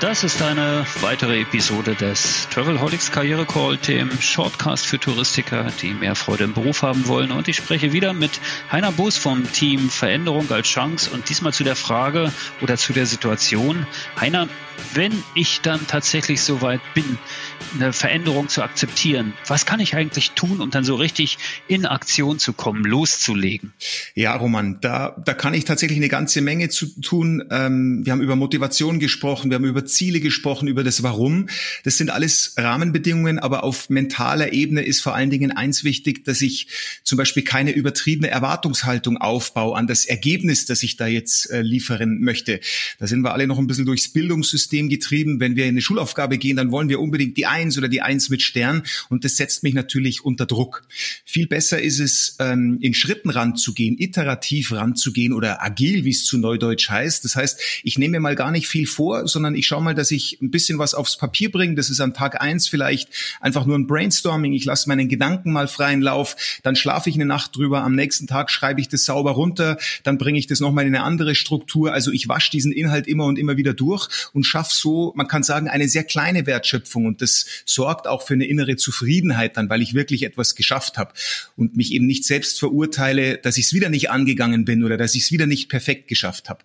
Das ist eine weitere Episode des Travelholics Karriere Call, dem Shortcast für Touristiker, die mehr Freude im Beruf haben wollen. Und ich spreche wieder mit Heiner Boos vom Team Veränderung als Chance und diesmal zu der Frage oder zu der Situation. Heiner, wenn ich dann tatsächlich so weit bin, eine Veränderung zu akzeptieren, was kann ich eigentlich tun, um dann so richtig in Aktion zu kommen, loszulegen? Ja, Roman, da, da kann ich tatsächlich eine ganze Menge zu tun. Ähm, wir haben über Motivation gesprochen, wir haben über Ziele gesprochen, über das Warum. Das sind alles Rahmenbedingungen, aber auf mentaler Ebene ist vor allen Dingen eins wichtig, dass ich zum Beispiel keine übertriebene Erwartungshaltung aufbaue an das Ergebnis, das ich da jetzt äh, liefern möchte. Da sind wir alle noch ein bisschen durchs Bildungssystem getrieben. Wenn wir in eine Schulaufgabe gehen, dann wollen wir unbedingt die Eins oder die Eins mit Stern und das setzt mich natürlich unter Druck. Viel besser ist es, ähm, in Schritten ranzugehen, iterativ ranzugehen oder agil, wie es zu Neudeutsch heißt. Das heißt, ich nehme mir mal gar nicht viel vor, sondern ich schaue mal, dass ich ein bisschen was aufs Papier bringe. Das ist an Tag eins vielleicht einfach nur ein Brainstorming. Ich lasse meinen Gedanken mal freien Lauf, dann schlafe ich eine Nacht drüber, am nächsten Tag schreibe ich das sauber runter, dann bringe ich das nochmal in eine andere Struktur. Also ich wasche diesen Inhalt immer und immer wieder durch und schaffe so, man kann sagen, eine sehr kleine Wertschöpfung. Und das sorgt auch für eine innere Zufriedenheit dann, weil ich wirklich etwas geschafft habe und mich eben nicht selbst verurteile, dass ich es wieder nicht angegangen bin oder dass ich es wieder nicht perfekt geschafft habe.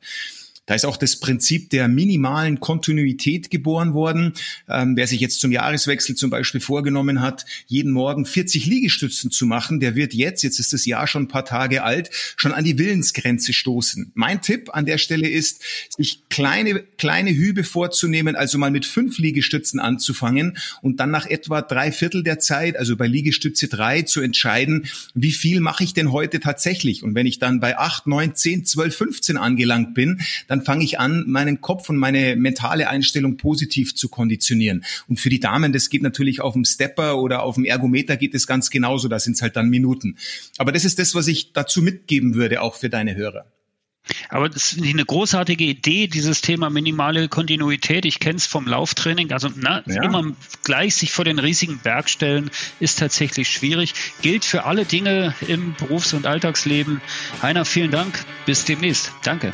Da ist auch das Prinzip der minimalen Kontinuität geboren worden. Ähm, wer sich jetzt zum Jahreswechsel zum Beispiel vorgenommen hat, jeden Morgen 40 Liegestützen zu machen, der wird jetzt, jetzt ist das Jahr schon ein paar Tage alt, schon an die Willensgrenze stoßen. Mein Tipp an der Stelle ist, sich kleine, kleine Hübe vorzunehmen, also mal mit fünf Liegestützen anzufangen und dann nach etwa drei Viertel der Zeit, also bei Liegestütze drei, zu entscheiden, wie viel mache ich denn heute tatsächlich? Und wenn ich dann bei acht, neun, zehn, zwölf, 15 angelangt bin, dann fange ich an, meinen Kopf und meine mentale Einstellung positiv zu konditionieren. Und für die Damen, das geht natürlich auf dem Stepper oder auf dem Ergometer geht es ganz genauso, da sind es halt dann Minuten. Aber das ist das, was ich dazu mitgeben würde, auch für deine Hörer. Aber das ist eine großartige Idee, dieses Thema minimale Kontinuität. Ich kenne es vom Lauftraining. Also na, ja. immer gleich sich vor den riesigen Berg stellen, ist tatsächlich schwierig. Gilt für alle Dinge im Berufs- und Alltagsleben. Heiner, vielen Dank. Bis demnächst. Danke.